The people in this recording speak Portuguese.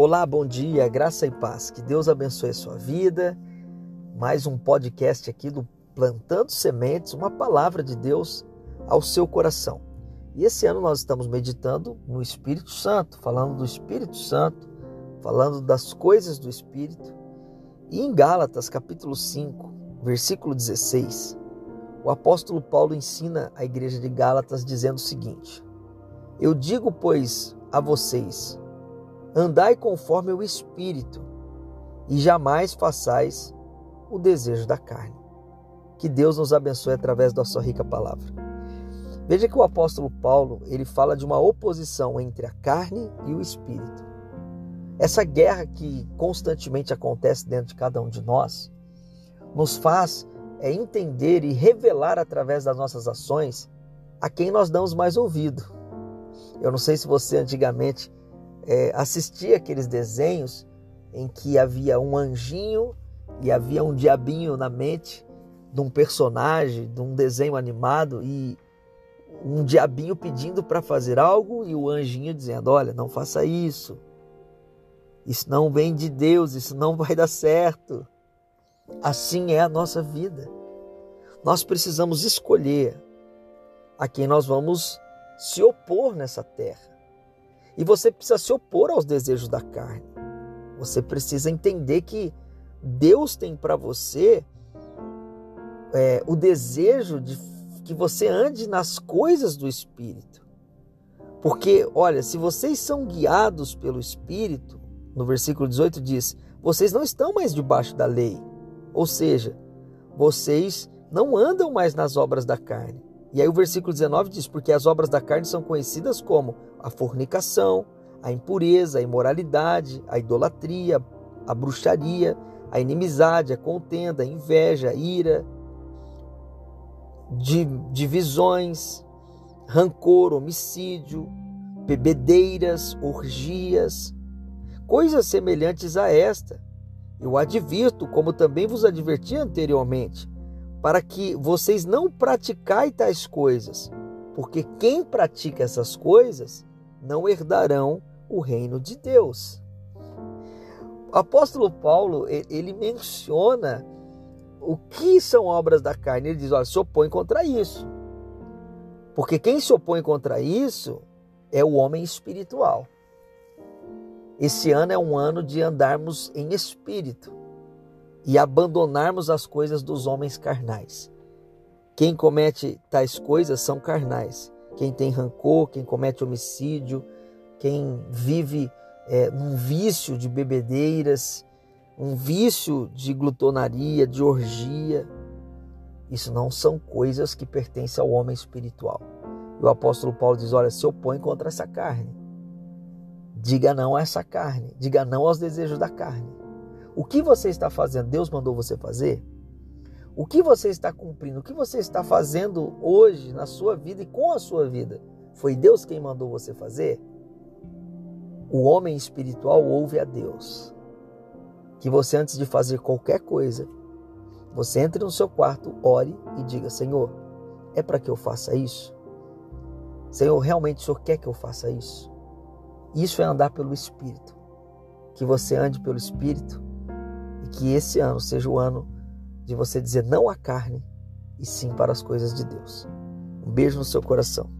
Olá, bom dia, graça e paz. Que Deus abençoe a sua vida. Mais um podcast aqui do Plantando Sementes, uma palavra de Deus ao seu coração. E esse ano nós estamos meditando no Espírito Santo, falando do Espírito Santo, falando das coisas do Espírito. E em Gálatas, capítulo 5, versículo 16, o apóstolo Paulo ensina a igreja de Gálatas dizendo o seguinte: Eu digo, pois, a vocês, andai conforme o Espírito, e jamais façais o desejo da carne. Que Deus nos abençoe através da sua rica palavra. Veja que o apóstolo Paulo, ele fala de uma oposição entre a carne e o espírito. Essa guerra que constantemente acontece dentro de cada um de nós, nos faz é, entender e revelar através das nossas ações a quem nós damos mais ouvido. Eu não sei se você antigamente é, assistia aqueles desenhos em que havia um anjinho e havia um diabinho na mente de um personagem, de um desenho animado e um diabinho pedindo para fazer algo e o anjinho dizendo: Olha, não faça isso. Isso não vem de Deus, isso não vai dar certo. Assim é a nossa vida. Nós precisamos escolher a quem nós vamos se opor nessa terra. E você precisa se opor aos desejos da carne. Você precisa entender que Deus tem para você é, o desejo de que você ande nas coisas do Espírito. Porque, olha, se vocês são guiados pelo Espírito, no versículo 18 diz: vocês não estão mais debaixo da lei. Ou seja, vocês não andam mais nas obras da carne. E aí o versículo 19 diz: Porque as obras da carne são conhecidas como a fornicação, a impureza, a imoralidade, a idolatria, a bruxaria, a inimizade, a contenda, a inveja, a ira, divisões, rancor, homicídio, bebedeiras, orgias, coisas semelhantes a esta. Eu advirto, como também vos adverti anteriormente, para que vocês não praticai tais coisas, porque quem pratica essas coisas não herdarão o reino de Deus. O apóstolo Paulo, ele menciona o que são obras da carne. Ele diz, olha, se opõe contra isso. Porque quem se opõe contra isso é o homem espiritual. Esse ano é um ano de andarmos em espírito e abandonarmos as coisas dos homens carnais. Quem comete tais coisas são carnais. Quem tem rancor, quem comete homicídio, quem vive é, num vício de bebedeiras, um vício de glutonaria, de orgia. Isso não são coisas que pertencem ao homem espiritual. E o apóstolo Paulo diz: olha, se opõe contra essa carne. Diga não a essa carne, diga não aos desejos da carne. O que você está fazendo? Deus mandou você fazer? O que você está cumprindo? O que você está fazendo hoje na sua vida e com a sua vida? Foi Deus quem mandou você fazer? O homem espiritual ouve a Deus. Que você, antes de fazer qualquer coisa, você entre no seu quarto, ore e diga: Senhor, é para que eu faça isso? Senhor, realmente o Senhor quer que eu faça isso? Isso é andar pelo Espírito. Que você ande pelo Espírito e que esse ano seja o ano de você dizer não à carne e sim para as coisas de Deus. Um beijo no seu coração.